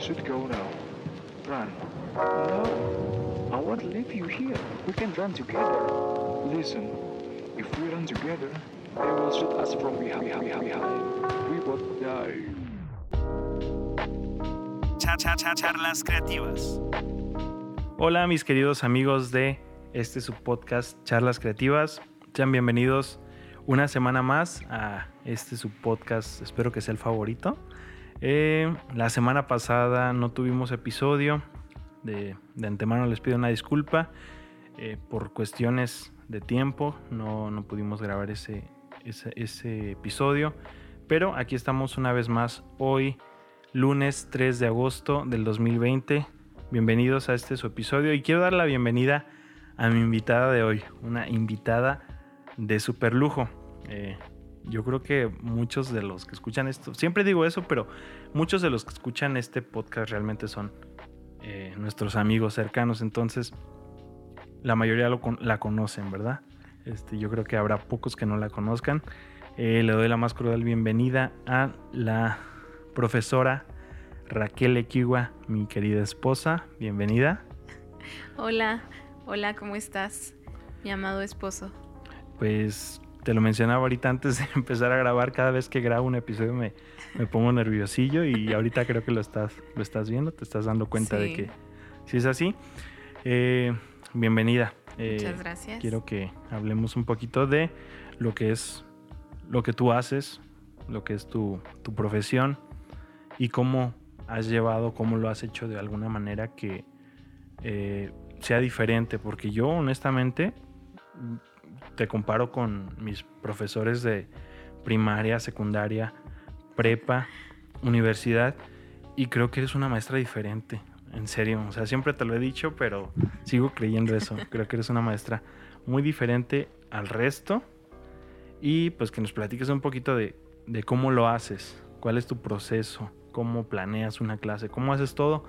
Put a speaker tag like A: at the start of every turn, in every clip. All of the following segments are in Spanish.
A: You should go now. Run. No. I won't leave you here. We can run together. Listen. If we run together, they will shoot us from behind. We both die.
B: Cha, cha, cha, charlas creativas.
C: Hola mis queridos amigos de este su podcast Charlas Creativas. Sean bienvenidos una semana más a este su podcast. Espero que sea el favorito. Eh, la semana pasada no tuvimos episodio. De, antemano les pido una disculpa. Eh, por cuestiones de tiempo no, no pudimos grabar ese, ese, ese episodio. Pero aquí estamos una vez más hoy, lunes 3 de agosto del 2020. Bienvenidos a este su episodio y quiero dar la bienvenida a mi invitada de hoy, una invitada de super lujo. Eh, yo creo que muchos de los que escuchan esto, siempre digo eso, pero muchos de los que escuchan este podcast realmente son eh, nuestros amigos cercanos, entonces la mayoría lo, la conocen, ¿verdad? Este, yo creo que habrá pocos que no la conozcan. Eh, le doy la más cordial bienvenida a la profesora Raquel Equiwa, mi querida esposa. Bienvenida.
D: Hola, hola, ¿cómo estás? Mi amado esposo.
C: Pues te lo mencionaba ahorita antes de empezar a grabar, cada vez que grabo un episodio me, me pongo nerviosillo y ahorita creo que lo estás, lo estás viendo, te estás dando cuenta
D: Sí.
C: de que si es así. Eh, bienvenida. Eh,
D: Muchas gracias.
C: Quiero que hablemos un poquito de lo que es lo que tú haces, lo que es tu, tu profesión y cómo has llevado, cómo lo has hecho de alguna manera que eh, sea diferente, porque yo honestamente te comparo con mis profesores de primaria, secundaria, prepa, universidad y creo que eres una maestra diferente, en serio, o sea, siempre te lo he dicho, pero sigo creyendo eso, creo que eres una maestra muy diferente al resto. Y pues que nos platiques un poquito de, de cómo lo haces, cuál es tu proceso, cómo planeas una clase, cómo haces todo,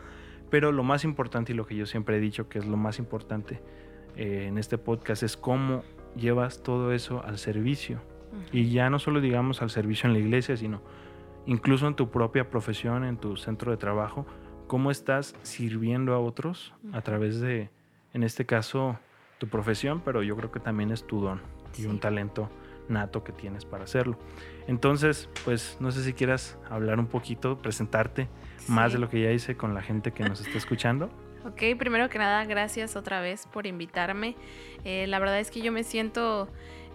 C: pero lo más importante y lo que yo siempre he dicho que es lo más importante eh, en este podcast es cómo llevas todo eso al servicio. Y ya no solo digamos al servicio en la iglesia, sino incluso en tu propia profesión, en tu centro de trabajo, cómo estás sirviendo a otros a través de, en este caso, tu profesión, pero yo creo que también es tu don y un talento nato que tienes para hacerlo. Entonces, pues no sé si quieras hablar un poquito, presentarte más de lo que ya hice con la gente que nos está escuchando.
D: Ok, primero que nada, gracias otra vez por invitarme. Eh, la verdad es que yo me siento,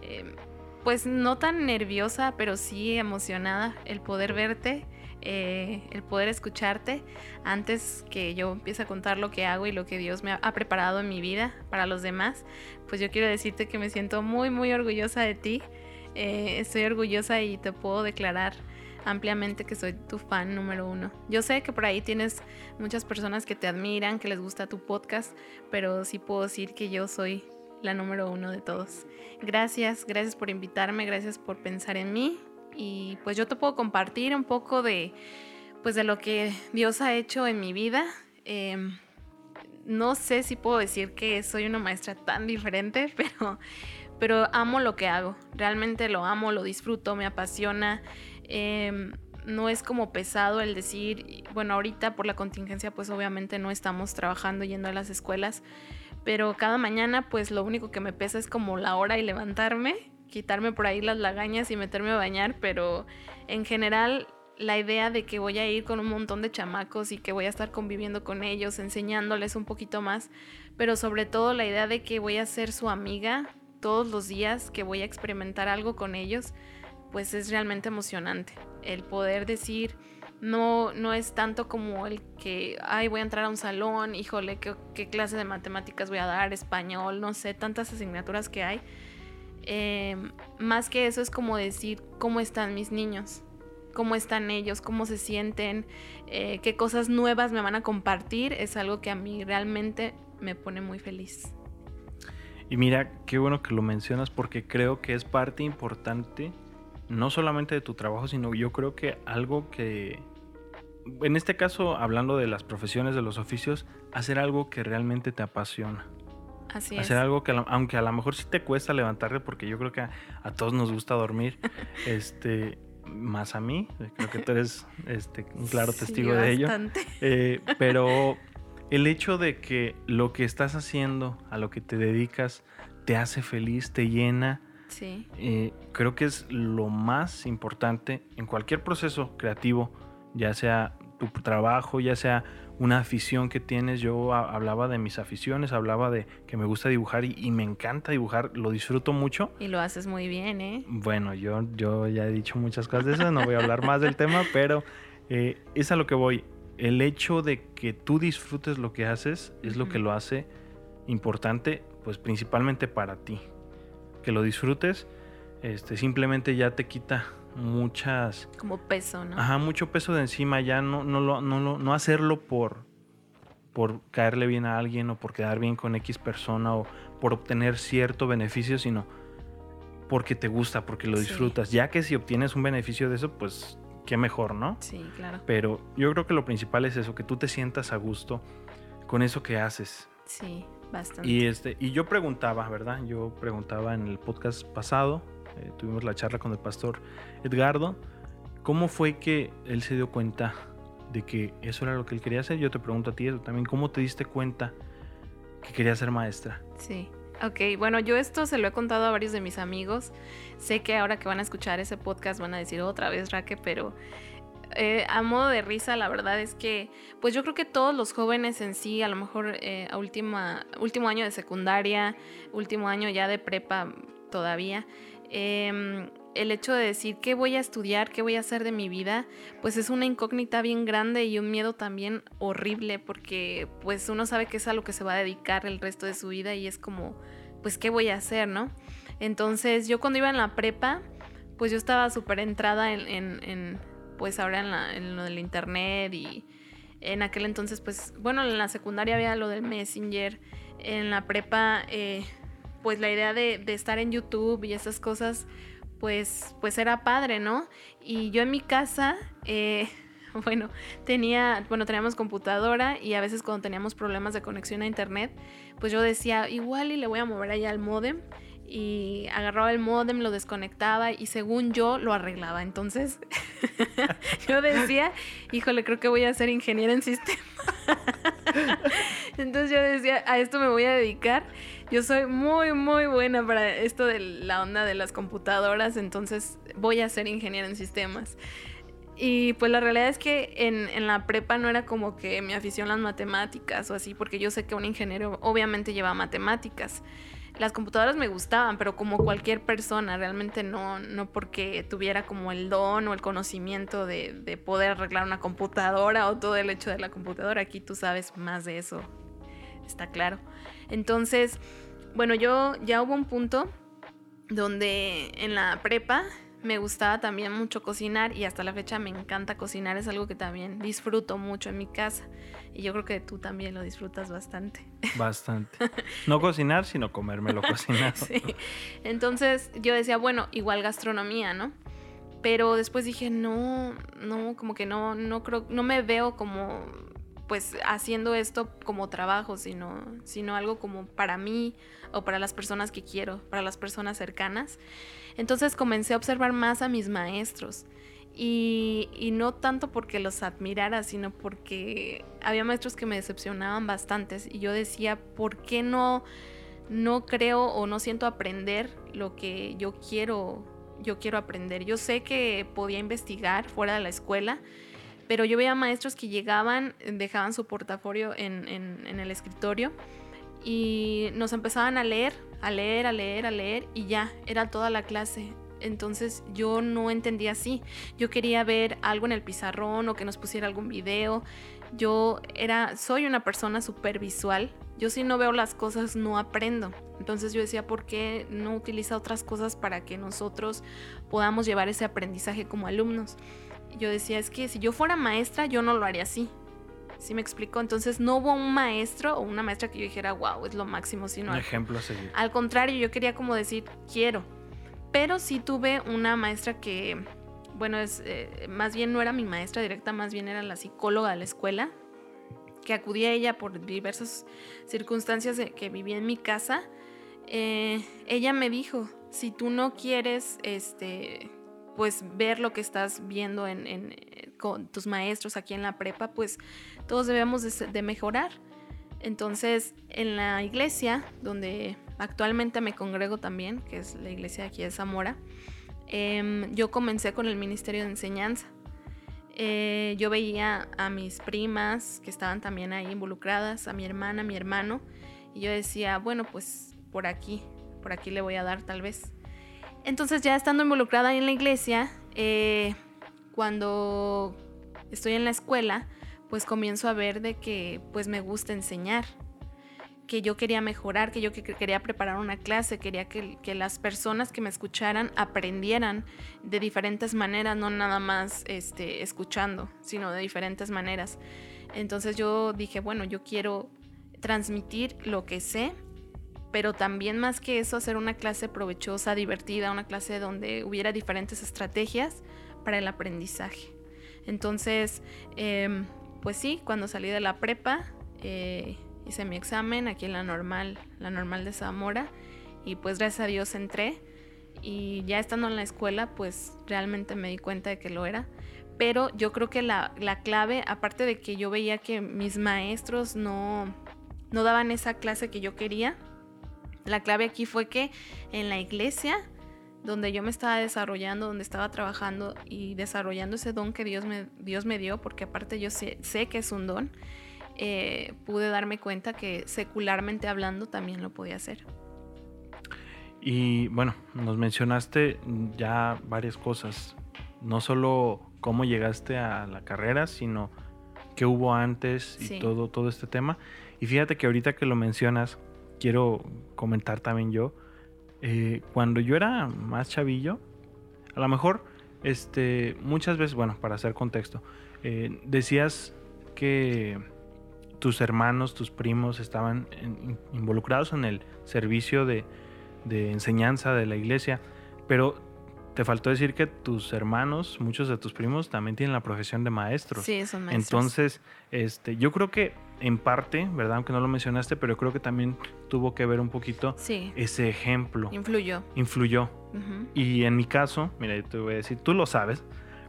D: eh, pues no tan nerviosa, pero sí emocionada el poder verte, eh, el poder escucharte antes que yo empiece a contar lo que hago y lo que Dios me ha, ha preparado en mi vida para los demás. Pues yo quiero decirte que me siento muy, muy orgullosa de ti. Eh, estoy orgullosa y te puedo declarar ampliamente que soy tu fan número uno. Yo sé que por ahí tienes muchas personas que te admiran, que les gusta tu podcast, pero sí puedo decir que yo soy la número uno de todos. Gracias, gracias por invitarme, gracias por pensar en mí y pues yo te puedo compartir un poco de pues de lo que Dios ha hecho en mi vida. Em, no sé si puedo decir que soy una maestra tan diferente, pero, pero amo lo que hago. Realmente lo amo, lo disfruto, me apasiona. Em, no es como pesado el decir, bueno, ahorita por la contingencia pues obviamente no estamos trabajando yendo a las escuelas, pero cada mañana pues lo único que me pesa es como la hora y levantarme, quitarme por ahí las lagañas y meterme a bañar, pero en general la idea de que voy a ir con un montón de chamacos y que voy a estar conviviendo con ellos, enseñándoles un poquito más, pero sobre todo la idea de que voy a ser su amiga todos los días, que voy a experimentar algo con ellos, pues es realmente emocionante. El poder decir, no, no es tanto como el que, ay, voy a entrar a un salón, híjole, ¿qué, qué clase de matemáticas voy a dar, español, no sé, tantas asignaturas que hay. Eh, más que eso es como decir, ¿cómo están mis niños? cómo están ellos, cómo se sienten, eh, qué cosas nuevas me van a compartir, es algo que a mí realmente me pone muy feliz.
C: Y mira, qué bueno que lo mencionas porque creo que es parte importante, no solamente de tu trabajo, sino yo creo que algo que, en este caso, hablando de las profesiones, de los oficios, hacer algo que realmente te apasiona.
D: Así
C: hacer
D: es.
C: algo que, aunque a lo mejor sí te cuesta levantarte, porque yo creo que a, a todos nos gusta dormir, este, más a mí. Creo que tú eres este, un claro
D: Sí,
C: testigo de ello. Eh, pero el hecho de que lo que estás haciendo, a lo que te dedicas, te hace feliz, te llena,
D: Sí,
C: eh, creo que es lo más importante en cualquier proceso creativo, ya sea tu trabajo, ya sea una afición que tienes. Yo hablaba de mis aficiones, hablaba de que me gusta dibujar y, y me encanta dibujar, lo disfruto mucho.
D: y lo haces muy bien, ¿eh?
C: Bueno, yo, yo ya he dicho muchas cosas de eso, no voy a hablar más del tema, pero eh, es a lo que voy. El hecho de que tú disfrutes lo que haces es lo que lo hace importante, pues principalmente para ti. Que lo disfrutes, este, simplemente ya te quita muchas,
D: Como peso, ¿no?
C: ajá, mucho peso de encima, ya no, no, lo, no, lo- no hacerlo por, por caerle bien a alguien o por quedar bien con X persona o por obtener cierto beneficio, sino porque te gusta, porque lo
D: Sí.
C: disfrutas. Ya que si obtienes un beneficio de eso, pues qué mejor, ¿no?
D: Sí, claro.
C: Pero yo creo que lo principal es eso, que tú te sientas a gusto con eso que haces.
D: Sí, bastante.
C: Y este, y yo preguntaba, ¿verdad? Yo preguntaba en el podcast pasado, eh, tuvimos la charla con el pastor Edgardo, ¿cómo fue que él se dio cuenta de que eso era lo que él quería hacer? Yo te pregunto a ti eso también, ¿cómo te diste cuenta que quería ser maestra?
D: Sí. Ok, bueno, yo esto se lo he contado a varios de mis amigos. Sé que ahora que van a escuchar ese podcast van a decir otra vez, Raque, pero eh, a modo de risa, la verdad es que, pues yo creo que todos los jóvenes en sí, a lo mejor eh, a última, último año de secundaria, último año ya de prepa todavía, em, el hecho de decir qué voy a estudiar, qué voy a hacer de mi vida, pues es una incógnita bien grande y un miedo también horrible porque pues uno sabe que es a lo que se va a dedicar el resto de su vida y es como, pues qué voy a hacer, ¿no? Entonces yo cuando iba en la prepa, pues yo estaba súper entrada en, pues ahora en, la- en lo del internet y en aquel entonces, pues bueno, en la secundaria había lo del Messenger, en la prepa, eh, pues la idea de, estar en YouTube y esas cosas, pues, pues era padre, ¿no? Y yo en mi casa, eh, bueno, tenía, bueno, teníamos computadora y a veces cuando teníamos problemas de conexión a internet, pues yo decía, igual y le voy a mover allá al modem y agarraba el modem, lo desconectaba y según yo lo arreglaba. Entonces yo decía, híjole, creo que voy a ser ingeniera en sistemas. Entonces yo decía, a esto me voy a dedicar. Yo soy muy, muy buena para esto de la onda de las computadoras, entonces voy a ser ingeniera en sistemas. Y pues la realidad es que en, en la prepa no era como que mi afición las matemáticas o así, porque yo sé que un ingeniero obviamente lleva matemáticas. Las computadoras me gustaban, pero como cualquier persona, realmente no, no porque tuviera como el don o el conocimiento de, de poder arreglar una computadora o todo el hecho de la computadora. Aquí tú sabes más de eso, está claro. Entonces, bueno, yo ya hubo un punto donde en la prepa me gustaba también mucho cocinar y hasta la fecha me encanta cocinar, es algo que también disfruto mucho en mi casa y yo creo que tú también lo disfrutas bastante.
C: Bastante. No cocinar, sino comérmelo cocinado.
D: Sí. Entonces yo decía, bueno, igual gastronomía, ¿no? Pero después dije, no, no, como que no, no creo, no me veo como pues haciendo esto como trabajo, sino, sino algo como para mí o para las personas que quiero, para las personas cercanas. Entonces comencé a observar más a mis maestros. Y, y no tanto porque los admirara, sino porque había maestros que me decepcionaban bastantes. Y yo decía, ¿por qué no, no creo o no siento aprender lo que yo quiero, yo quiero aprender? Yo sé que podía investigar fuera de la escuela, pero yo veía maestros que llegaban, dejaban su portafolio en el escritorio y nos empezaban a leer, a leer, a leer, a leer y ya, era toda la clase. Entonces yo no entendía así. Yo quería ver algo en el pizarrón o que nos pusiera algún video. Yo era, soy una persona súper visual. Yo si no veo las cosas no aprendo. Entonces yo decía, ¿por qué no utiliza otras cosas para que nosotros podamos llevar ese aprendizaje como alumnos? Yo decía, es que si yo fuera maestra, yo no lo haría así. ¿Sí me explico? Entonces no hubo un maestro o una maestra que yo dijera, wow, es lo máximo, sino
C: Un ejemplo
D: al contrario, yo quería como decir, quiero. Pero sí tuve una maestra que, bueno, es eh, más bien no era mi maestra directa, más bien era la psicóloga de la escuela, que acudí a ella por diversas circunstancias que vivía en mi casa. Eh, ella me dijo, si tú no quieres este, pues ver lo que estás viendo en, eh, con tus maestros aquí en la prepa, pues todos debemos de, mejorar. Entonces, en la iglesia, donde actualmente me congrego también, que es la iglesia de aquí de Zamora, eh, yo comencé con el Ministerio de Enseñanza. Eh, yo veía a mis primas que estaban también ahí involucradas, a mi hermana, a mi hermano, y yo decía, bueno, pues por aquí, por aquí le voy a dar tal vez. Entonces ya estando involucrada en la iglesia, eh, cuando estoy en la escuela, pues comienzo a ver de que pues me gusta enseñar, que yo quería mejorar, que yo que quería preparar una clase, quería que, que, las personas que me escucharan aprendieran de diferentes maneras, no nada más este, escuchando, sino de diferentes maneras. Entonces yo dije, bueno, yo quiero transmitir lo que sé, pero también más que eso, hacer una clase provechosa, divertida, una clase donde hubiera diferentes estrategias para el aprendizaje. Entonces, eh, pues sí, cuando salí de la prepa, eh, hice mi examen aquí en la normal, la normal de Zamora, y pues gracias a Dios entré. Y ya estando en la escuela, pues realmente me di cuenta de que lo era. Pero yo creo que la, la clave, aparte de que yo veía que mis maestros no, no daban esa clase que yo quería, la clave aquí fue que en la iglesia, donde yo me estaba desarrollando, donde estaba trabajando y desarrollando ese don que Dios me, Dios me dio, porque aparte yo sé, sé que es un don, eh, pude darme cuenta que secularmente hablando también lo podía hacer.
C: Y bueno, nos mencionaste ya varias cosas, no solo cómo llegaste a la carrera, sino qué hubo antes y sí. todo, todo este tema. Y fíjate que ahorita que lo mencionas, quiero comentar también yo, eh, cuando yo era más chavillo, a lo mejor, este, muchas veces, bueno, para hacer contexto, eh, decías que tus hermanos, tus primos estaban en, involucrados en el servicio de, de, enseñanza de la iglesia, pero te faltó decir que tus hermanos, muchos de tus primos, también tienen la profesión de maestros.
D: Sí, son maestros.
C: Entonces, este, yo creo que en parte, ¿verdad? Aunque no lo mencionaste, pero creo que también tuvo que ver un poquito
D: sí.
C: ese ejemplo.
D: Influyó.
C: Influyó. Uh -huh. Y en mi caso, mira, yo te voy a decir, tú lo sabes,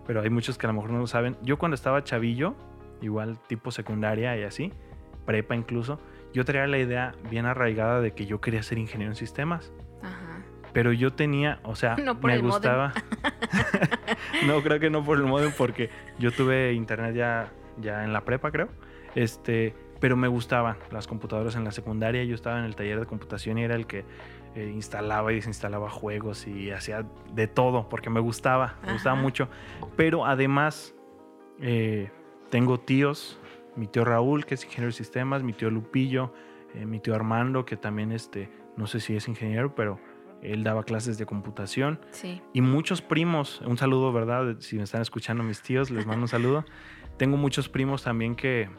C: pero hay muchos que a lo mejor no lo saben. Yo cuando estaba chavillo, igual tipo secundaria y así, prepa incluso, yo traía la idea bien arraigada de que yo quería ser ingeniero en sistemas.
D: Ajá.
C: Pero yo tenía, o sea,
D: no por
C: me
D: el
C: gustaba. no, creo que no por el modem, porque yo tuve internet ya, ya en la prepa, creo. Este, pero me gustaban las computadoras en la secundaria. Yo estaba en el taller de computación y era el que eh, instalaba y desinstalaba juegos y hacía de todo porque me gustaba, me Ajá. gustaba mucho. Pero además, eh, tengo tíos, mi tío Raúl, que es ingeniero de sistemas, mi tío Lupillo, eh, mi tío Armando, que también, este, no sé si es ingeniero, pero él daba clases de computación.
D: Sí.
C: Y muchos primos, un saludo, ¿verdad? Si me están escuchando mis tíos, les mando un saludo. Tengo muchos primos también que,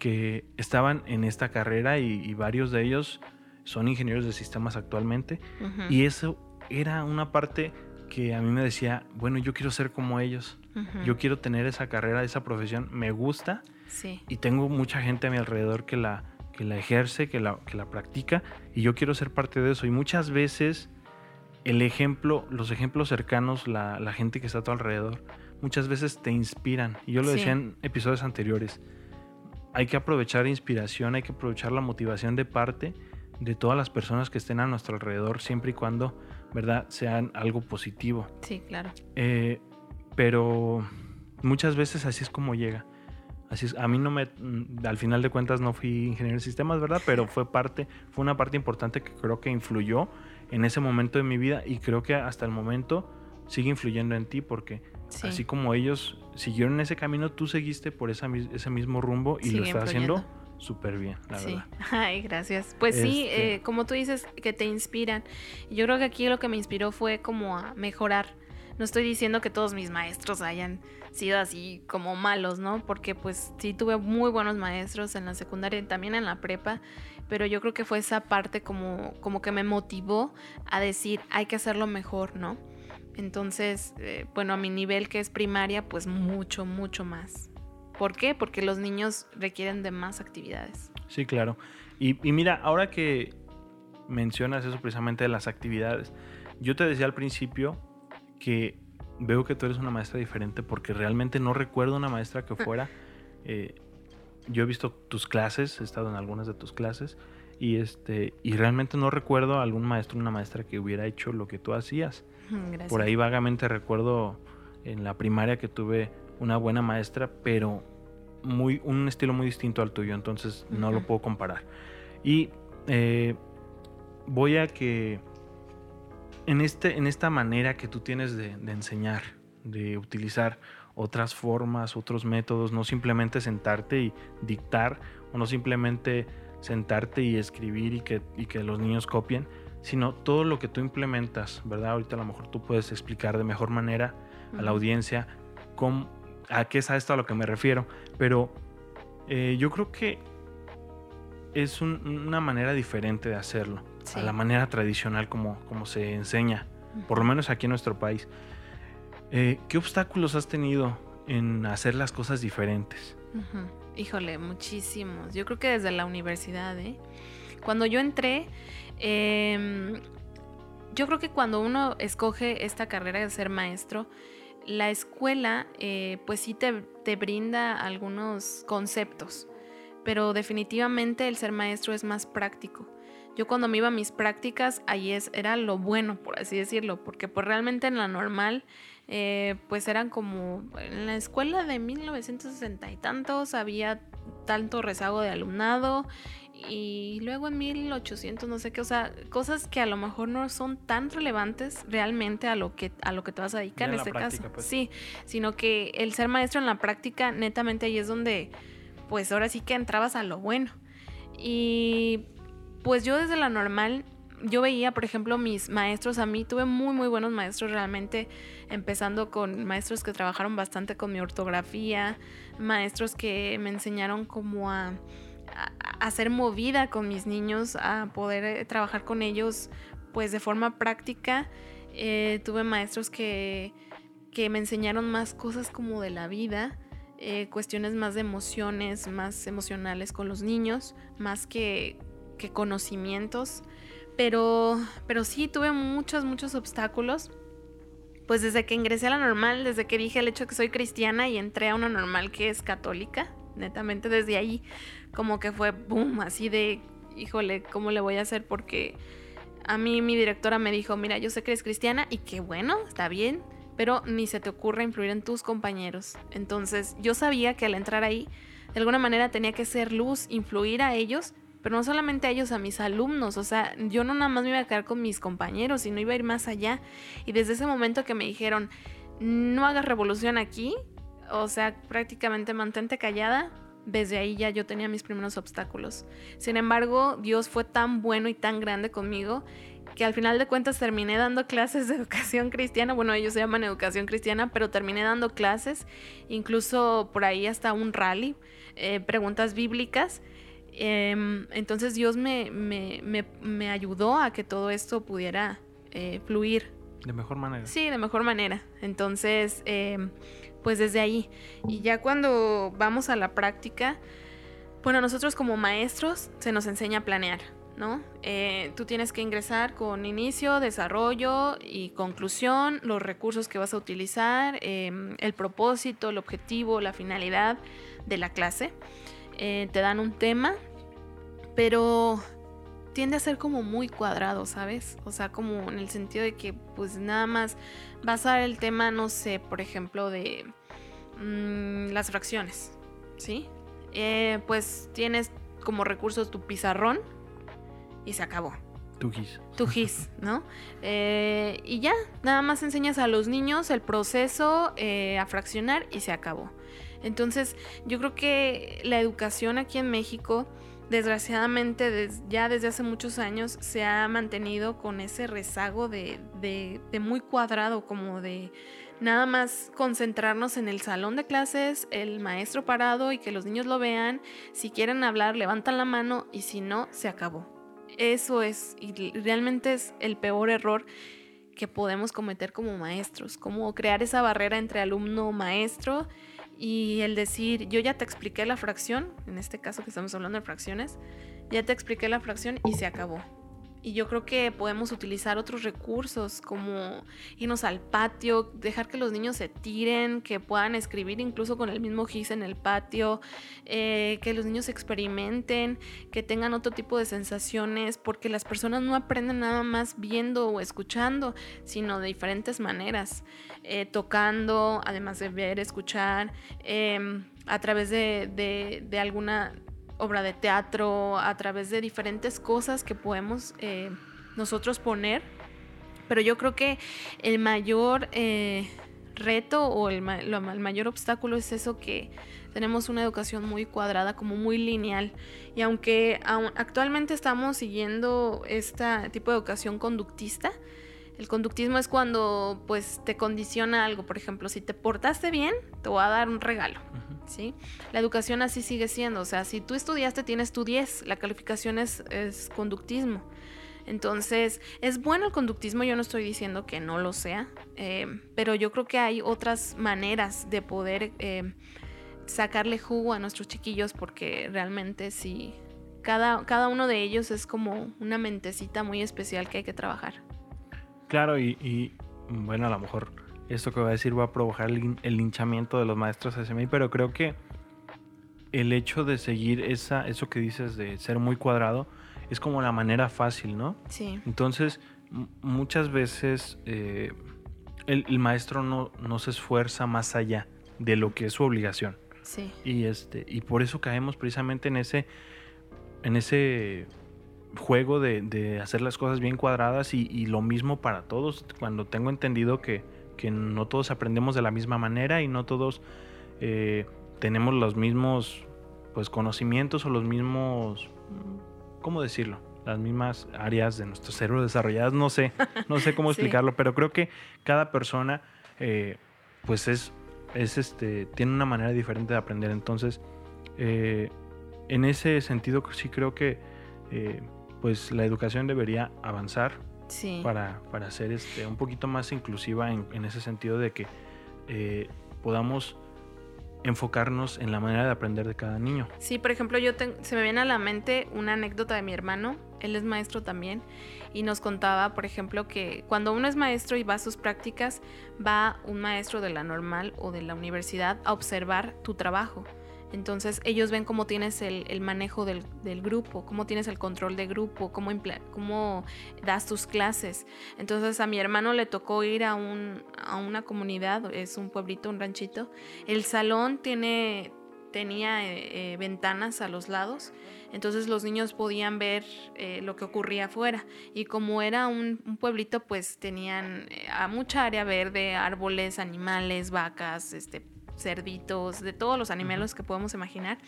C: que estaban en esta carrera y, y, varios de ellos son ingenieros de sistemas actualmente. Uh -huh. Y eso era una parte que a mí me decía, bueno, yo quiero ser como ellos. Uh -huh. Yo quiero tener esa carrera, esa profesión. Me gusta.
D: Sí.
C: Y tengo mucha gente a mi alrededor que la, que la ejerce, que la, que la practica. Y yo quiero ser parte de eso. Y muchas veces el ejemplo, los ejemplos cercanos, la, la gente que está a tu alrededor, muchas veces te inspiran. Y yo lo sí. decía en episodios anteriores hay que aprovechar inspiración, hay que aprovechar la motivación de parte de todas las personas que estén a nuestro alrededor, siempre y cuando, ¿verdad?, sean algo positivo.
D: Sí, claro.
C: Eh, pero muchas veces así es como llega. Así es, a mí no me, al final de cuentas no fui ingeniero de sistemas, ¿verdad? Pero fue parte, fue una parte importante que creo que influyó en ese momento de mi vida y creo que hasta el momento sigue influyendo en ti porque sí. así como ellos siguieron ese camino, tú seguiste por esa, ese mismo rumbo y sigue lo estás haciendo súper bien, la
D: sí.
C: verdad.
D: Ay, gracias. Pues este... sí, eh, como tú dices, que te inspiran. Yo creo que aquí lo que me inspiró fue como a mejorar. No estoy diciendo que todos mis maestros hayan sido así como malos, ¿no? Porque pues sí tuve muy buenos maestros en la secundaria y también en la prepa, pero yo creo que fue esa parte como, como que me motivó a decir, hay que hacerlo mejor, ¿no? Entonces, eh, bueno, a mi nivel que es primaria, pues mucho, mucho más. ¿Por qué? Porque los niños requieren de más actividades.
C: Sí, claro. Y, y, mira, ahora que mencionas eso precisamente de las actividades, yo te decía al principio que veo que tú eres una maestra diferente porque realmente no recuerdo una maestra que fuera. eh, yo he visto tus clases, he estado en algunas de tus clases y este y realmente no recuerdo algún maestro, una maestra que hubiera hecho lo que tú hacías.
D: Gracias.
C: Por ahí vagamente recuerdo en la primaria que tuve una buena maestra, pero muy un estilo muy distinto al tuyo, entonces no lo puedo comparar. Y eh, voy a que en, este, en esta manera que tú tienes de, de enseñar, de utilizar otras formas, otros métodos, no simplemente sentarte y dictar, o no simplemente sentarte y escribir y que, y que los niños copien, sino todo lo que tú implementas, ¿verdad? Ahorita a lo mejor tú puedes explicar de mejor manera a la audiencia cómo, a qué es a esto a lo que me refiero, pero eh, yo creo que es un- una manera diferente de hacerlo,
D: Sí.
C: a la manera tradicional como, como se enseña, por lo menos aquí en nuestro país. Eh, ¿Qué obstáculos has tenido en hacer las cosas diferentes?
D: Híjole, muchísimos. Yo creo que desde la universidad, ¿eh? Cuando yo entré, em, yo creo que cuando uno escoge esta carrera de ser maestro, la escuela, eh, pues sí te, te brinda algunos conceptos, pero definitivamente el ser maestro es más práctico. Yo cuando me iba a mis prácticas, ahí es, era lo bueno, por así decirlo, porque pues realmente en la normal eh, pues eran como en la escuela de 1960 y tantos había tanto rezago de alumnado y luego en 1800 no sé qué, o sea, cosas que a lo mejor no son tan relevantes realmente a lo que a lo que te vas a dedicar en
C: en
D: este
C: práctica,
D: caso.
C: pues.
D: Sí, sino que el ser maestro en la práctica netamente ahí es donde pues ahora sí que entrabas a lo bueno. Y pues yo desde la normal yo veía, por ejemplo, mis maestros, a mí tuve muy, muy buenos maestros realmente, empezando con maestros que trabajaron bastante con mi ortografía, maestros que me enseñaron como a, a- hacer movida con mis niños, a poder eh, trabajar con ellos pues de forma práctica. Eh, tuve maestros que, que me enseñaron más cosas como de la vida, eh, cuestiones más de emociones, más emocionales con los niños, más que, que conocimientos. Pero, pero sí tuve muchos, muchos obstáculos. Pues desde que ingresé a la normal, desde que dije el hecho que soy cristiana y entré a una normal que es católica, netamente desde ahí como que fue boom, así de, híjole, ¿cómo le voy a hacer? Porque a mí mi directora me dijo, mira, yo sé que eres cristiana y que bueno, está bien, pero ni se te ocurra influir en tus compañeros. Entonces yo sabía que al entrar ahí, de alguna manera tenía que ser luz, influir a ellos, pero no solamente a ellos, a mis alumnos. O sea, yo no nada más me iba a quedar con mis compañeros, sino iba a ir más allá. Y desde ese momento que me dijeron, no hagas revolución aquí, o sea, prácticamente mantente callada, desde ahí ya yo tenía mis primeros obstáculos. Sin embargo, Dios fue tan bueno y tan grande conmigo que al final de cuentas terminé dando clases de educación cristiana. Bueno, ellos se llaman educación cristiana, pero terminé dando clases, incluso por ahí hasta un rally, eh, preguntas bíblicas. Em, entonces Dios me, me, me, me ayudó a que todo esto pudiera eh, fluir
C: De mejor manera.
D: Sí, de mejor manera. Entonces, eh, pues desde ahí. Y ya cuando vamos a la práctica, bueno, nosotros como maestros se nos enseña a planear, ¿no? Eh, tú tienes que ingresar con inicio, desarrollo y conclusión, los recursos que vas a utilizar, eh, el propósito, el objetivo, la finalidad de la clase. Eh, te dan un tema, pero tiende a ser como muy cuadrado, ¿sabes? O sea, como en el sentido de que pues nada más vas a el tema, no sé, por ejemplo, de mm, las fracciones, ¿sí? Eh, pues tienes como recursos tu pizarrón y se acabó.
C: Tu gis.
D: Tu GIS, ¿no? Eh, y ya, nada más enseñas a los niños el proceso eh, a fraccionar y se acabó. Entonces, yo creo que la educación aquí en México, desgraciadamente, des- ya desde hace muchos años, se ha mantenido con ese rezago de, muy cuadrado, como de nada más concentrarnos en el salón de clases, el maestro parado y que los niños lo vean. Si quieren hablar, levantan la mano y si no, se acabó. Eso es, y realmente es el peor error que podemos cometer como maestros, como crear esa barrera entre alumno-maestro y el decir, yo ya te expliqué la fracción, en este caso que estamos hablando de fracciones, ya te expliqué la fracción y se acabó. Y yo creo que podemos utilizar otros recursos como irnos al patio, dejar que los niños se tiren, que puedan escribir incluso con el mismo GIS en el patio, eh, que los niños experimenten, que tengan otro tipo de sensaciones, porque las personas no aprenden nada más viendo o escuchando, sino de diferentes maneras, eh, tocando, además de ver, escuchar, em, a través de, de alguna obra de teatro, a través de diferentes cosas que podemos eh, nosotros poner. Pero yo creo que el mayor eh, reto o el, mayor obstáculo es eso que tenemos una educación muy cuadrada, como muy lineal. Y aunque actualmente estamos siguiendo este tipo de educación conductista, el conductismo es cuando pues te condiciona algo. Por ejemplo, si te portaste bien, te voy a dar un regalo. ¿Sí? La educación así sigue siendo, o sea, si tú estudiaste tienes tu 10, la calificación es, conductismo. Entonces, es bueno el conductismo, yo no estoy diciendo que no lo sea, eh, pero yo creo que hay otras maneras de poder eh, sacarle jugo a nuestros chiquillos porque realmente sí, cada, cada uno de ellos es como una mentecita muy especial que hay que trabajar.
C: Claro, y bueno, a lo mejor esto que voy a decir va a provocar el, linchamiento de los maestros SMI, pero creo que el hecho de seguir esa, eso que dices de ser muy cuadrado es como la manera fácil, ¿no?
D: Sí.
C: Entonces, muchas veces eh, el, maestro no, no se esfuerza más allá de lo que es su obligación.
D: Sí.
C: Y, este, y por eso caemos precisamente en ese, en ese juego de, hacer las cosas bien cuadradas y, y, lo mismo para todos. Cuando tengo entendido que que no todos aprendemos de la misma manera y no todos eh, tenemos los mismos pues conocimientos o los mismos cómo decirlo las mismas áreas de nuestro cerebro desarrolladas. No sé no sé cómo explicarlo pero creo que cada persona eh, pues es es este tiene una manera diferente de aprender. Entonces eh, en ese sentido sí creo que pues la educación debería avanzar para, para ser este, un poquito más inclusiva en, ese sentido de que eh, podamos enfocarnos en la manera de aprender de cada niño.
D: Sí, por ejemplo, yo se me viene a la mente una anécdota de mi hermano, él es maestro también, y nos contaba, por ejemplo, que cuando uno es maestro y va a sus prácticas, va un maestro de la normal o de la universidad a observar tu trabajo. Entonces ellos ven cómo tienes el, manejo del, grupo, cómo tienes el control de grupo, cómo, das tus clases. Entonces a mi hermano le tocó ir a, un, a una comunidad, es un pueblito, un ranchito. El salón tiene, tenía eh, eh, ventanas a los lados, entonces los niños podían ver eh, lo que ocurría afuera. Y como era un, un pueblito, pues tenían a mucha área verde, árboles, animales, vacas, este, cerditos, de todos los animales que podemos imaginar.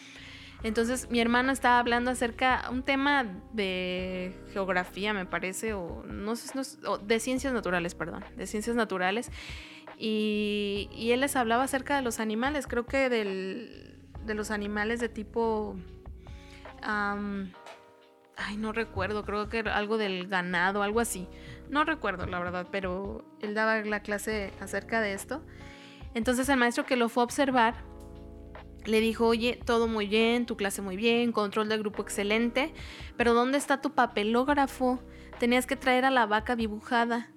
D: Entonces mi hermano estaba hablando acerca un tema de geografía, me parece, o no sé, de ciencias naturales, perdón, de ciencias naturales. Y, él les hablaba acerca de los animales, creo que de los animales de tipo... ay, no recuerdo, creo que era algo del ganado, algo así. No recuerdo, la verdad, pero él daba la clase acerca de esto. Entonces el maestro que lo fue a observar le dijo, oye, todo muy bien, tu clase muy bien, control del grupo excelente, pero ¿dónde está tu papelógrafo? Tenías que traer a la vaca dibujada.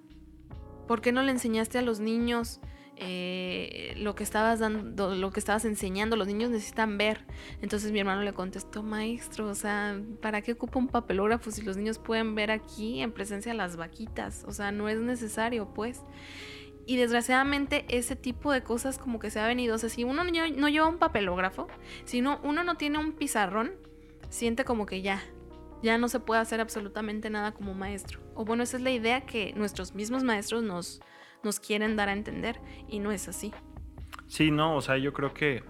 D: ¿Por qué no le enseñaste a los niños eh, lo que estabas dando, lo que estabas enseñando? Los niños necesitan ver. Entonces mi hermano le contestó, maestro, o sea, ¿para qué ocupa un papelógrafo si los niños pueden ver aquí en presencia de las vaquitas? O sea, no es necesario, pues. Y desgraciadamente ese tipo de cosas como que se ha venido. O sea, si uno no lleva un papelógrafo, si uno no tiene un pizarrón, siente como que ya, ya no se puede hacer absolutamente nada como maestro. O bueno, esa es la idea que nuestros mismos maestros nos, nos quieren dar a entender y no es así.
C: Sí, no, o sea, yo creo que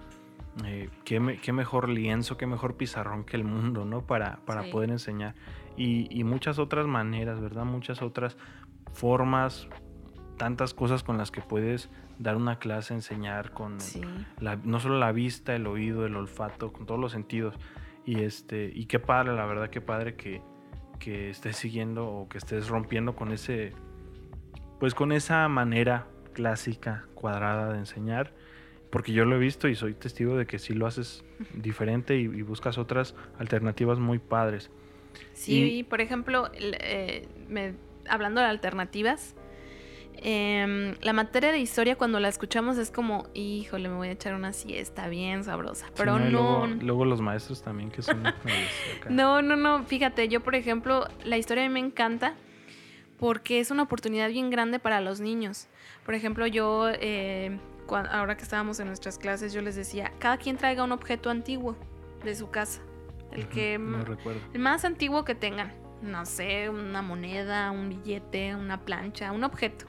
C: eh, qué, mejor lienzo, qué mejor pizarrón que el mundo, ¿no? Para, para poder enseñar. Y, y muchas otras maneras, ¿verdad? Muchas otras formas tantas cosas con las que puedes dar una clase, enseñar con no solo la vista, el oído, el olfato, con todos los sentidos. Y este, y qué padre, la verdad, qué padre que, que estés siguiendo o que estés rompiendo con ese, pues con esa manera clásica, cuadrada de enseñar. Porque yo lo he visto y soy testigo de que sí lo haces diferente y, buscas otras alternativas muy padres.
D: Sí,
C: Y-
D: por ejemplo, eh, me- hablando de alternativas, em, la materia de historia cuando la escuchamos es como, híjole, me voy a echar una siesta bien sabrosa.
C: Sí,
D: Pero
C: ¿no? Luego, los maestros también que son...
D: no, no, no, fíjate, yo por ejemplo, la historia a mí me encanta porque es una oportunidad bien grande para los niños. Por ejemplo, yo, eh, ahora que estábamos en nuestras clases, yo les decía, cada quien traiga un objeto antiguo de su casa. El que
C: No recuerdo.
D: el más antiguo que tengan. No sé, una moneda, un billete, una plancha, un objeto.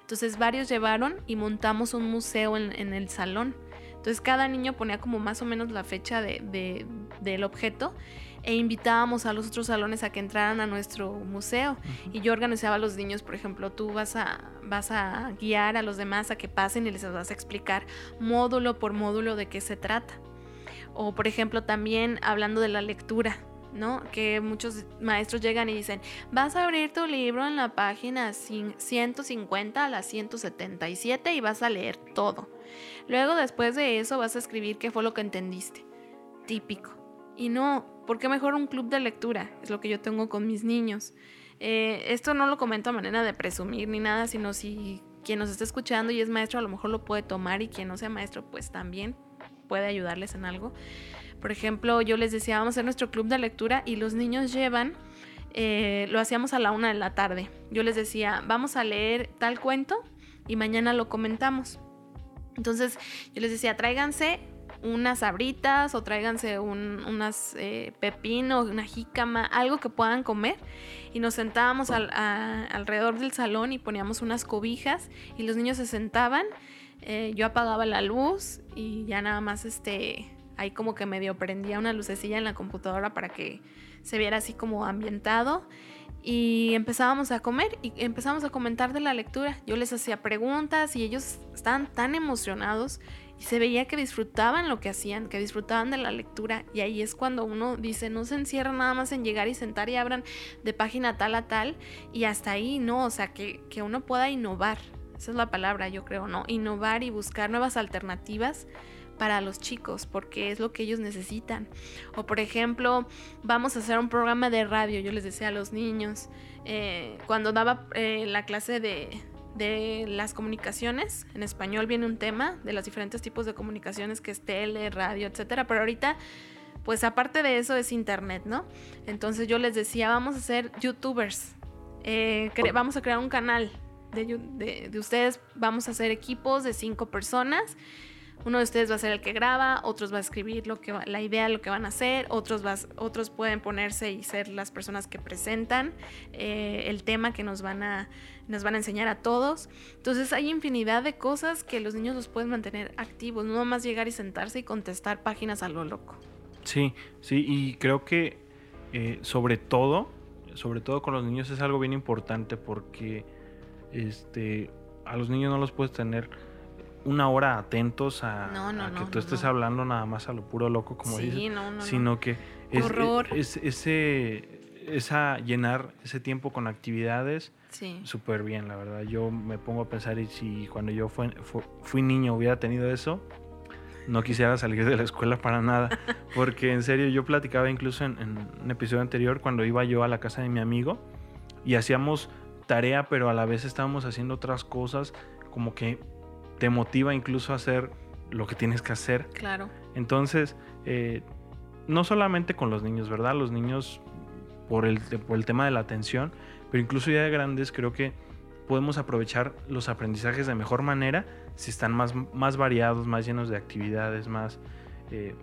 D: Entonces varios llevaron y montamos un museo en, en el salón. Entonces cada niño ponía como más o menos la fecha de- de- del objeto e invitábamos a los otros salones a que entraran a nuestro museo. Y yo organizaba a los niños, por ejemplo, tú vas a, vas a guiar a los demás a que pasen y les vas a explicar módulo por módulo de qué se trata. O por ejemplo también hablando de la lectura, ¿no? Que muchos maestros llegan y dicen, vas a abrir tu libro en la página cin- 150 a la 177 y vas a leer todo. Luego después de eso vas a escribir qué fue lo que entendiste. Típico. Y no, ¿por qué mejor un club de lectura? Es lo que yo tengo con mis niños. Eh, esto no lo comento a manera de presumir ni nada, sino si quien nos está escuchando y es maestro a lo mejor lo puede tomar y quien no sea maestro pues también puede ayudarles en algo. Por ejemplo, yo les decía, vamos a hacer nuestro club de lectura y los niños llevan, eh, lo hacíamos a la una de la tarde. Yo les decía, vamos a leer tal cuento y mañana lo comentamos. Entonces yo les decía, tráiganse unas sabritas o tráiganse un, unas eh, pepino, una jícama, algo que puedan comer. Y nos sentábamos al- alrededor del salón y poníamos unas cobijas y los niños se sentaban. eh, yo apagaba la luz y ya nada más este, ahí como que medio prendía una lucecilla en la computadora para que se viera así como ambientado. Y empezábamos a comer y empezamos a comentar de la lectura. Yo les hacía preguntas y ellos estaban tan emocionados y se veía que disfrutaban lo que hacían, que disfrutaban de la lectura. Y ahí es cuando uno dice, no se encierra nada más en llegar y sentar y abran de página tal a tal y hasta ahí, no, o sea, que, que uno pueda innovar. Esa es la palabra, yo creo, ¿no? Innovar y buscar nuevas alternativas para los chicos, porque es lo que ellos necesitan. O por ejemplo, vamos a hacer un programa de radio, yo les decía a los niños, eh, cuando daba eh, la clase de, de las comunicaciones, en español viene un tema de los diferentes tipos de comunicaciones que es tele, radio, etcétera, pero ahorita pues aparte de eso es internet, ¿no? Entonces yo les decía, vamos a ser youtubers, eh, vamos a crear un canal de, de- de ustedes, vamos a hacer equipos de cinco personas. Uno de ustedes va a ser el que graba, otros va a escribir lo que va- la idea, lo que van a hacer, otros, vas- otros pueden ponerse y ser las personas que presentan eh, el tema que nos van, a, nos van a enseñar a todos. Entonces hay infinidad de cosas que los niños los pueden mantener activos, no más llegar y sentarse y contestar páginas a lo loco.
C: Sí, sí, y creo que eh, sobre todo, sobre todo con los niños es algo bien importante porque este, a los niños no los puedes tener una hora atentos a,
D: No, no,
C: a que
D: no,
C: tú estés hablando nada más a lo puro loco, como
D: sí,
C: dices,
D: no, no, no.
C: sino que es,
D: Horror.
C: es- ese, esa llenar ese tiempo con actividades
D: Sí.
C: súper bien, la verdad. Yo me pongo a pensar y si cuando yo fui niño hubiera tenido eso, no quisiera salir de la escuela para nada. Porque en serio, yo platicaba incluso en, en un episodio anterior cuando iba yo a la casa de mi amigo y hacíamos tarea, pero a la vez estábamos haciendo otras cosas, como que te motiva incluso a hacer lo que tienes que hacer.
D: Claro.
C: Entonces, eh, no solamente con los niños, ¿verdad? Los niños por el, por el tema de la atención, pero incluso ya de grandes creo que podemos aprovechar los aprendizajes de mejor manera si están más, más variados, más llenos de actividades, más, eh,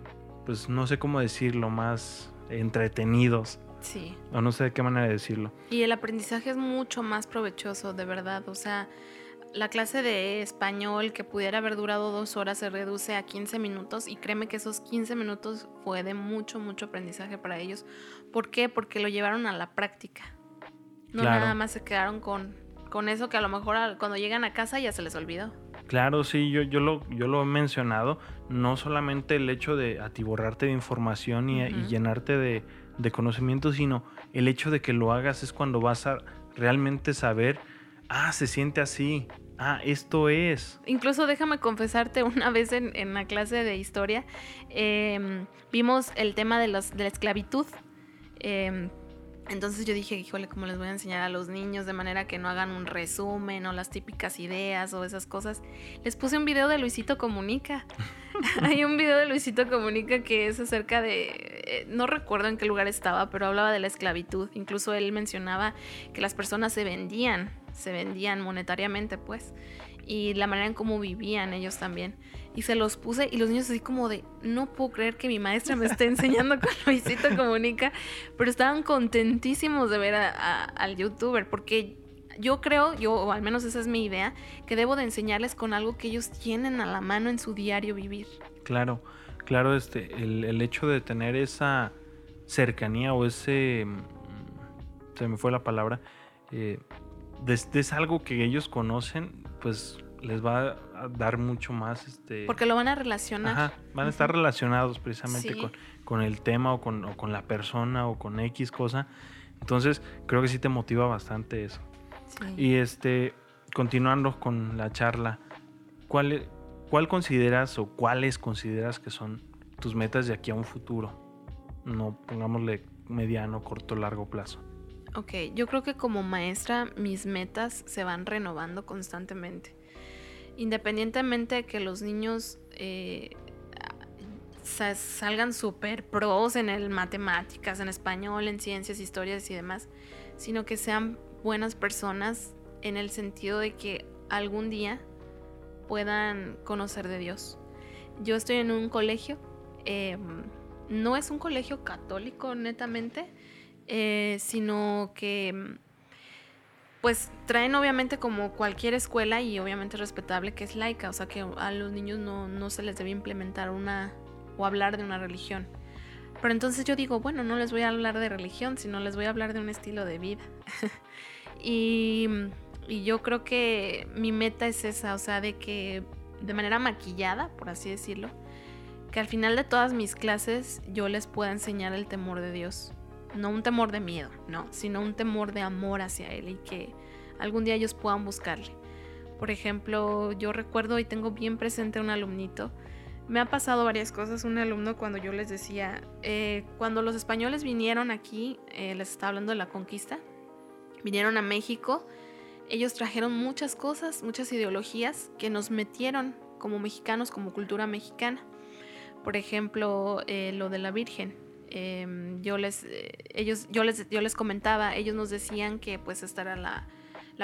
C: pues no sé cómo decirlo, más entretenidos,
D: Sí.
C: o no sé de qué manera decirlo.
D: Y el aprendizaje es mucho más provechoso, de verdad. O sea, la clase de español que pudiera haber durado dos horas se reduce a 15 minutos y créeme que esos 15 minutos fue de mucho, mucho aprendizaje para ellos. ¿Por qué? Porque lo llevaron a la práctica. No
C: Claro.
D: nada más se quedaron con, con eso que a lo mejor cuando llegan a casa ya se les olvidó.
C: Claro, sí, yo, yo, lo, yo lo he mencionado, no solamente el hecho de atiborrarte de información y, llenarte de, de conocimiento, sino el hecho de que lo hagas es cuando vas a realmente saber, ah, se siente así, ah, esto es.
D: Incluso déjame confesarte, una vez en, en la clase de historia em, vimos el tema de, los, de la esclavitud. Em, Entonces yo dije, híjole, ¿cómo les voy a enseñar a los niños de manera que no hagan un resumen o las típicas ideas o esas cosas? Les puse un video de Luisito Comunica. Hay un video de Luisito Comunica que es acerca de, eh, no recuerdo en qué lugar estaba, pero hablaba de la esclavitud. Incluso él mencionaba que las personas se vendían, se vendían monetariamente, pues, y la manera en cómo vivían ellos también y se los puse y los niños así como de, no puedo creer que mi maestra me esté enseñando con Luisito Comunica, pero estaban contentísimos de ver al youtuber porque yo creo, yo, o al menos esa es mi idea, que debo de enseñarles con algo que ellos tienen a la mano en su diario vivir.
C: Claro, claro, este, el, hecho de tener esa cercanía o ese, mm, se me fue la palabra, eh, es algo que ellos conocen, pues les va a dar mucho más este
D: porque lo van a relacionar.
C: Ajá, van a estar relacionados precisamente con, con, el tema o con, o con, la persona o con X cosa. Entonces creo que sí te motiva bastante eso. Y este continuando con la charla ¿cuál, cuál consideras o cuáles consideras que son tus metas de aquí a un futuro no pongámosle mediano corto largo plazo
D: Ok, yo creo que como maestra mis metas se van renovando constantemente independientemente de que los niños eh, salgan súper pros en el matemáticas, en español, en ciencias, historias y demás, sino que sean buenas personas en el sentido de que algún día puedan conocer de Dios. Yo estoy en un colegio, em, no es un colegio católico netamente, eh, sino que pues traen obviamente como cualquier escuela y obviamente respetable que es laica, o sea que a los niños no, se les debe implementar una o hablar de una religión. Pero entonces yo digo, bueno, no les voy a hablar de religión, sino les voy a hablar de un estilo de vida. y, y yo creo que mi meta es esa, o sea, de que de manera maquillada, por así decirlo, que al final de todas mis clases yo les pueda enseñar el temor de Dios no un temor de miedo, no, sino un temor de amor hacia Él y que algún día ellos puedan buscarle. Por ejemplo, yo recuerdo y tengo bien presente un alumnito. Me ha pasado varias cosas. Un alumno cuando yo les decía, eh, cuando los españoles vinieron aquí, eh, les estaba hablando de la conquista, vinieron a México, ellos trajeron muchas cosas, muchas ideologías que nos metieron como mexicanos, como cultura mexicana. Por ejemplo, eh, lo de la Virgen. Em, yo les eh, ellos yo les yo les comentaba ellos nos decían que pues esta era la,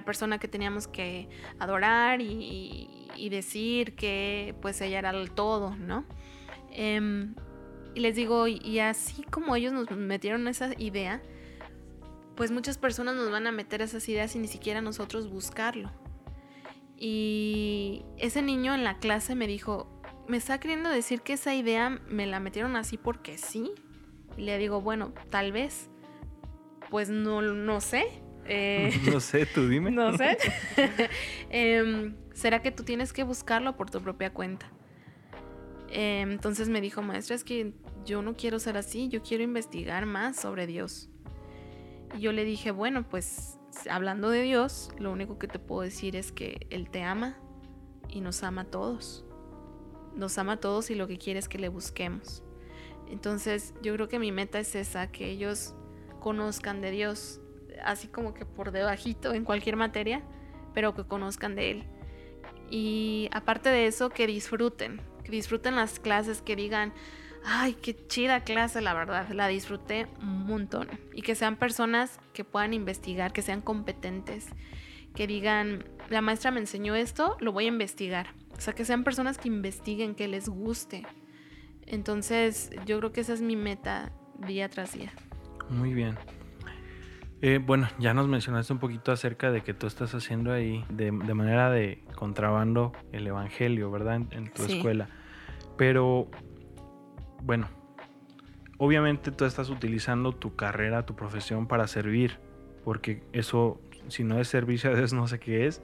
D: persona que teníamos que adorar y, decir que pues ella era el todo no em, y les digo y, así como ellos nos metieron esa idea pues muchas personas nos van a meter esas ideas sin ni siquiera nosotros buscarlo. Y ese niño en la clase me dijo me está queriendo decir que esa idea me la metieron así porque sí y le digo, bueno, tal vez. Pues no, no sé.
C: Eh, no sé, tú dime.
D: No sé. Em, ¿Será que tú tienes que buscarlo por tu propia cuenta? Em, entonces me dijo, maestra, es que yo no quiero ser así, yo quiero investigar más sobre Dios. Y yo le dije, bueno, pues hablando de Dios, lo único que te puedo decir es que Él te ama y nos ama a todos. Nos ama a todos y lo que quiere es que le busquemos. Entonces yo creo que mi meta es esa, que ellos conozcan de Dios, así como que por debajito en cualquier materia, pero que conozcan de Él. Y aparte de eso, que disfruten, que disfruten las clases, que digan, ay, qué chida clase, la verdad, la disfruté un montón. Y que sean personas que puedan investigar, que sean competentes, que digan, la maestra me enseñó esto, lo voy a investigar. O sea, que sean personas que investiguen, que les guste. Entonces yo creo que esa es mi meta día tras día.
C: Muy bien. Eh, bueno, ya nos mencionaste un poquito acerca de que tú estás haciendo ahí de, manera de contrabando el Evangelio, ¿verdad? En, tu escuela. Pero, bueno, obviamente tú estás utilizando tu carrera, tu profesión para servir, porque eso, si no es servicio a Dios, no sé qué es.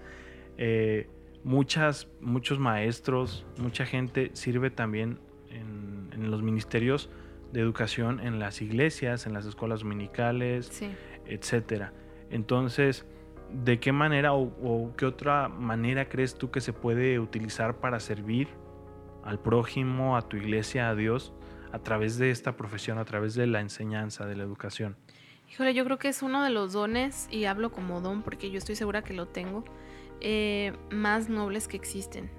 C: Eh, muchas, muchos maestros, mucha gente sirve también en, los ministerios de educación en las iglesias, en las escuelas dominicales, etcétera. Entonces, ¿de qué manera o, qué otra manera crees tú que se puede utilizar para servir al prójimo, a tu iglesia, a Dios, a través de esta profesión, a través de la enseñanza, de la educación?
D: Híjole, yo creo que es uno de los dones, y hablo como don porque yo estoy segura que lo tengo, eh, más nobles que existen.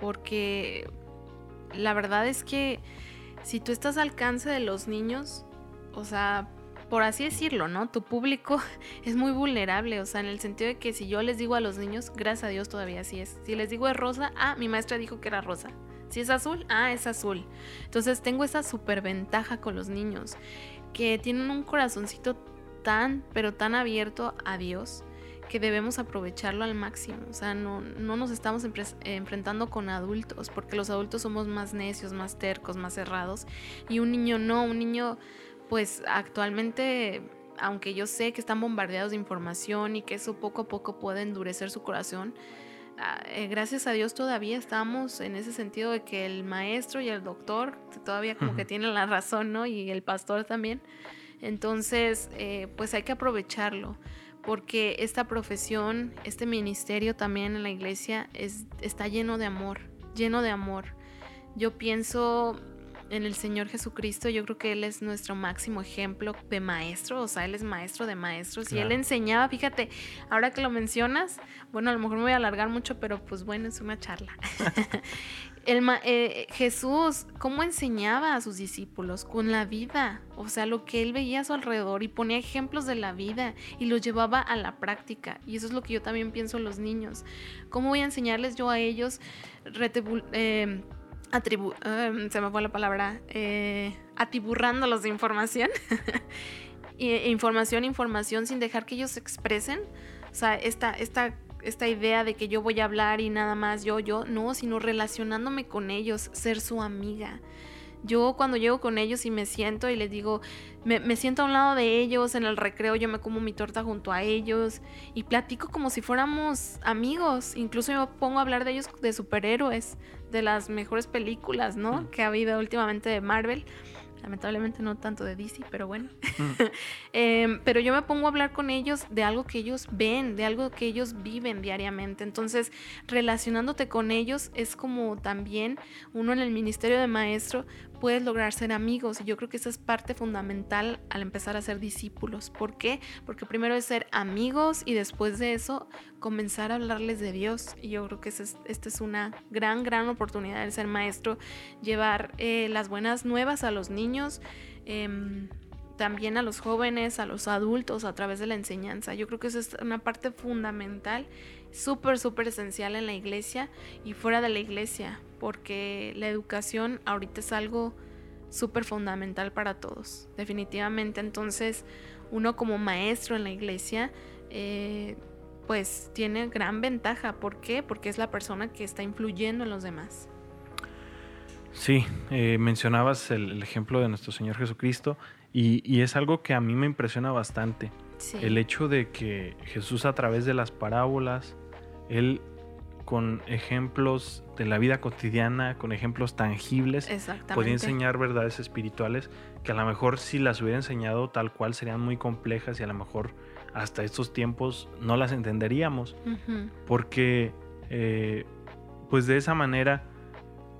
D: Porque la verdad es que si tú estás al alcance de los niños, o sea, por así decirlo, ¿no? Tu público es muy vulnerable, o sea, en el sentido de que si yo les digo a los niños, gracias a Dios todavía así es. Si les digo es rosa, ah, mi maestra dijo que era rosa. Si es azul, ah, es azul. Entonces tengo esa superventaja con los niños, que tienen un corazoncito tan, pero tan abierto a Dios, que debemos aprovecharlo al máximo. O sea, no, no nos estamos enfrentando con adultos, porque los adultos somos más necios, más tercos, más cerrados. Y un niño no, un niño pues actualmente, aunque yo sé que están bombardeados de información y que eso poco a poco puede endurecer su corazón, ah, eh, gracias a Dios todavía estamos en ese sentido de que el maestro y el doctor todavía como que tienen la razón, ¿no? Y el pastor también. Entonces, eh, pues hay que aprovecharlo, porque esta profesión, este ministerio también en la iglesia es, está lleno de amor, lleno de amor. Yo pienso en el Señor Jesucristo, yo creo que Él es nuestro máximo ejemplo de maestro, o sea, Él es maestro de maestros y Él enseñaba, fíjate, ahora que lo mencionas, bueno, a lo mejor me voy a alargar mucho, pero pues bueno, es una charla. el, eh, Jesús, ¿cómo enseñaba a sus discípulos? Con la vida, o sea, lo que Él veía a su alrededor y ponía ejemplos de la vida y los llevaba a la práctica. Y eso es lo que yo también pienso en los niños. ¿Cómo voy a enseñarles yo a ellos? Eh, atribu em, se me fue la palabra, eh, atiburrándolos de información. información, información sin dejar que ellos se expresen. O sea, esta, esta, esta idea de que yo voy a hablar y nada más yo, yo, no, sino relacionándome con ellos, ser su amiga. Yo cuando llego con ellos y me siento y les digo, me, siento a un lado de ellos, en el recreo yo me como mi torta junto a ellos y platico como si fuéramos amigos. Incluso me pongo a hablar de ellos de superhéroes, de las mejores películas, ¿no? Que ha habido últimamente de Marvel. Lamentablemente no tanto de DC, pero bueno. Em, pero yo me pongo a hablar con ellos de algo que ellos ven, de algo que ellos viven diariamente. Entonces, relacionándote con ellos es como también uno en el ministerio de maestro puedes lograr ser amigos. Y yo creo que esa es parte fundamental al empezar a ser discípulos. ¿Por qué? Porque primero es ser amigos y después de eso comenzar a hablarles de Dios. Y yo creo que esta es una gran, gran oportunidad de ser maestro, llevar eh, las buenas nuevas a los niños. Em, también a los jóvenes, a los adultos a través de la enseñanza. Yo creo que eso es una parte fundamental, súper, súper esencial en la iglesia y fuera de la iglesia, porque la educación ahorita es algo súper fundamental para todos, definitivamente. Entonces, uno como maestro en la iglesia, eh, pues tiene gran ventaja. ¿Por qué? Porque es la persona que está influyendo en los demás.
C: Sí, eh, mencionabas el, ejemplo de nuestro Señor Jesucristo y, es algo que a mí me impresiona bastante. El hecho de que Jesús a través de las parábolas, Él con ejemplos de la vida cotidiana, con ejemplos tangibles, podía enseñar verdades espirituales que a lo mejor si las hubiera enseñado tal cual serían muy complejas y a lo mejor hasta estos tiempos no las entenderíamos. Porque eh, pues de esa manera,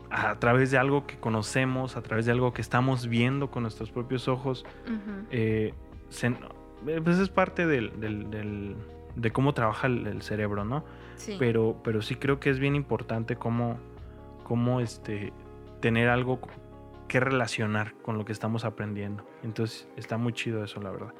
C: a través de algo que conocemos, a través de algo que estamos viendo con nuestros propios ojos, eh, pues es parte del, de cómo trabaja el cerebro, ¿no? Pero, pero sí creo que es bien importante cómo, cómo este, tener algo que relacionar con lo que estamos aprendiendo. Entonces está muy chido eso, la verdad.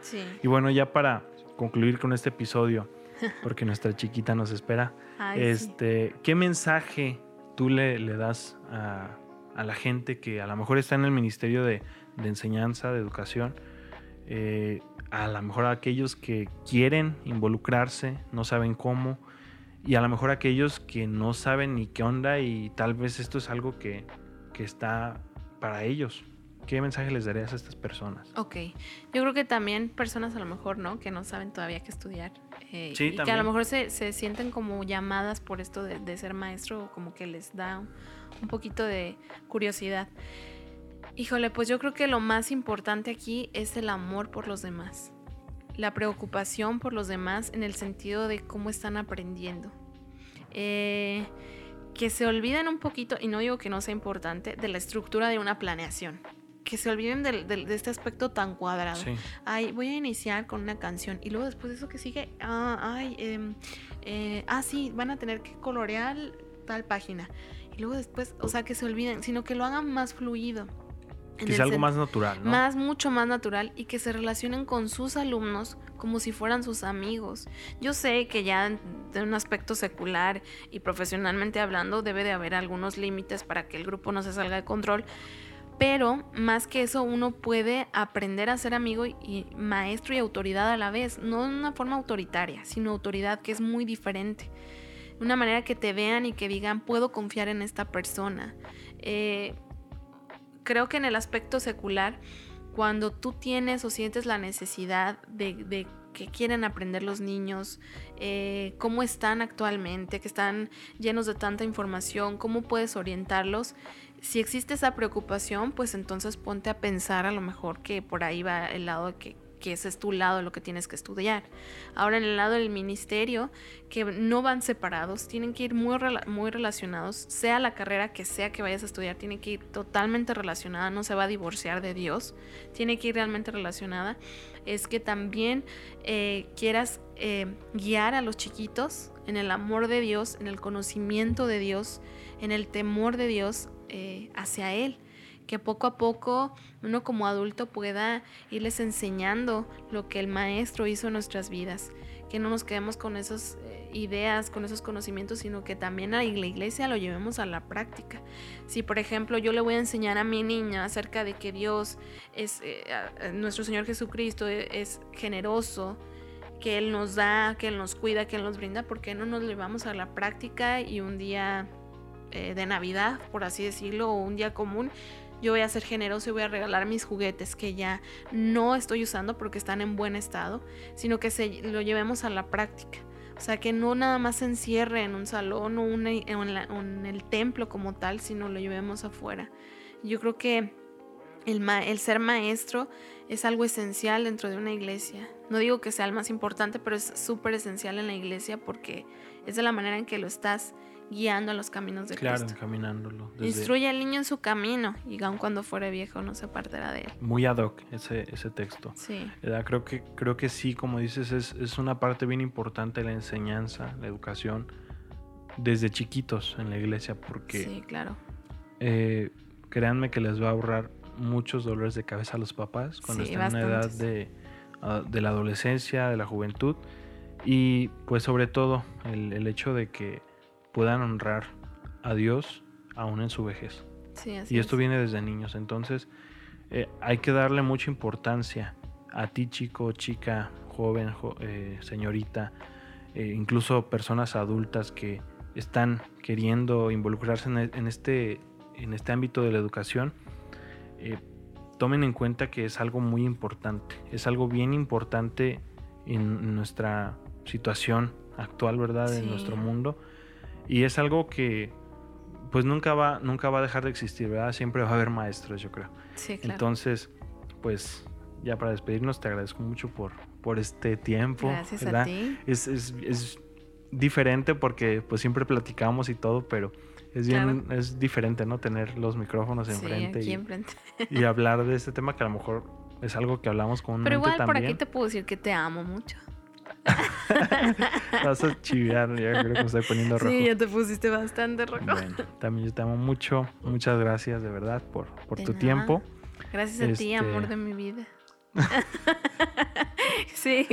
C: Y bueno, ya para concluir con este episodio, porque nuestra chiquita nos espera, este, ¿qué mensaje tú le, le das a, a, la gente que a lo mejor está en el Ministerio de, de Enseñanza, de Educación? Eh, a lo mejor a aquellos que quieren involucrarse, no saben cómo, y a lo mejor aquellos que no saben ni qué onda y tal vez esto es algo que, está para ellos. ¿Qué mensaje les darías a estas personas?
D: Ok, yo creo que también personas a lo mejor, ¿no? Que no saben todavía qué estudiar. Eh, y que a lo mejor se, sienten como llamadas por esto de, ser maestro o como que les da un poquito de curiosidad. Híjole, pues yo creo que lo más importante aquí es el amor por los demás la preocupación por los demás en el sentido de cómo están aprendiendo. Eh, que se olviden un poquito, y no digo que no sea importante, de la estructura de una planeación. que se olviden del- de este aspecto tan cuadrado.
C: Sí.
D: Ay, voy a iniciar con una canción y luego después de eso que sigue, ah, ay, em, eh, ah, sí, van a tener que colorear tal página. Y luego después, o sea, que se olviden, sino que lo hagan más fluido.
C: Que sea algo más natural, ¿no?
D: más, mucho más natural y que se relacionen con sus alumnos como si fueran sus amigos. Yo sé que ya en- de un aspecto secular y profesionalmente hablando debe de haber algunos límites para que el grupo no se salga de control, pero más que eso uno puede aprender a ser amigo y- y maestro y autoridad a la vez, no de una forma autoritaria, sino autoridad que es muy diferente. Una manera que te vean y que digan, puedo confiar en esta persona. Eh, creo que en el aspecto secular, cuando tú tienes o sientes la necesidad de, de que quieren aprender los niños, eh, cómo están actualmente, que están llenos de tanta información, cómo puedes orientarlos. Si existe esa preocupación, pues entonces ponte a pensar a lo mejor que por ahí va el lado de que, que ese es tu lado lo que tienes que estudiar. Ahora en el lado del ministerio, que no van separados, tienen que ir muy, muy relacionados, sea la carrera que sea que vayas a estudiar, tiene que ir totalmente relacionada, no se va a divorciar de Dios, tiene que ir realmente relacionada. Es que también eh, quieras eh, guiar a los chiquitos en el amor de Dios, en el conocimiento de Dios, en el temor de Dios eh, hacia Él que poco a poco uno como adulto pueda irles enseñando lo que el maestro hizo en nuestras vidas, que no nos quedemos con esas eh, ideas, con esos conocimientos, sino que también a la iglesia lo llevemos a la práctica. Si por ejemplo yo le voy a enseñar a mi niña acerca de que Dios es, eh, nuestro Señor Jesucristo e- es generoso, que Él nos da, que Él nos cuida, que Él nos brinda, ¿por qué no nos llevamos a la práctica y un día eh, de Navidad, por así decirlo, o un día común, yo voy a ser generoso y voy a regalar mis juguetes que ya no estoy usando porque están en buen estado, sino que se lo llevemos a la práctica. O sea, que no nada más se encierre en un salón o, en, el templo como tal, sino lo llevemos afuera. Yo creo que el, el ser maestro es algo esencial dentro de una iglesia. No digo que sea el más importante, pero es súper esencial en la iglesia porque es de la manera en que lo estás guiando los caminos de
C: Claro,
D: Cristo.
C: encaminándolo. desde-
D: Instruye al niño en su camino y aun cuando fuere viejo no se apartará de él.
C: Muy ad hoc ese, ese texto.
D: Sí,
C: ¿verdad? Creo que, creo que sí, como dices, es, es una parte bien importante la enseñanza, la educación, desde chiquitos en la iglesia, porque
D: sí, claro.
C: eh, créanme que les va a ahorrar muchos dolores de cabeza a los papás cuando
D: Sí,
C: están en una edad de, ah, de la adolescencia, de la juventud, y pues sobre todo el, el hecho de que puedan honrar a Dios aún en su vejez.
D: Sí, así
C: Y esto
D: es.
C: viene desde niños. Entonces, eh, hay que darle mucha importancia a ti, chico, chica, joven, jo- eh, señorita, eh, incluso personas adultas que están queriendo involucrarse en, e- en este, en este ámbito de la educación. eh, tomen en cuenta que es algo muy importante. Es algo bien importante en nuestra situación actual, ¿verdad? En nuestro mundo. Y es algo que pues nunca va, nunca va a dejar de existir, ¿verdad? Siempre va a haber maestros, yo creo.
D: Sí, claro.
C: Entonces, pues ya para despedirnos, te agradezco mucho por, por este tiempo.
D: Gracias
C: ¿verdad?
D: a ti.
C: Es, es- es diferente porque pues siempre platicamos y todo, pero es bien, es diferente, ¿no? Tener los micrófonos enfrente y,
D: enfrente.
C: y hablar de este tema que a lo mejor es algo que hablamos comúnmente
D: Pero igual por aquí te puedo decir que te amo mucho.
C: Vas a chiviar, ya creo que me estoy poniendo rojo.
D: Sí, ya te pusiste bastante rojo.
C: Bueno, también yo te amo mucho. Muchas gracias de verdad por, por
D: De
C: tu
D: nada.
C: tiempo.
D: Gracias a ti,
C: Este-
D: amor de mi vida. sí.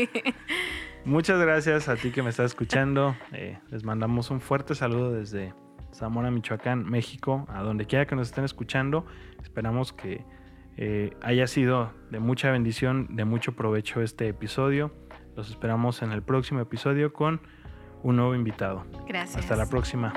C: Muchas gracias a ti que me estás escuchando. Eh, les mandamos un fuerte saludo desde Zamora, Michoacán, México, a donde quiera que nos estén escuchando. Esperamos que eh, haya sido de mucha bendición, de mucho provecho este episodio. Los esperamos en el próximo episodio con un nuevo invitado.
D: Gracias.
C: Hasta la próxima.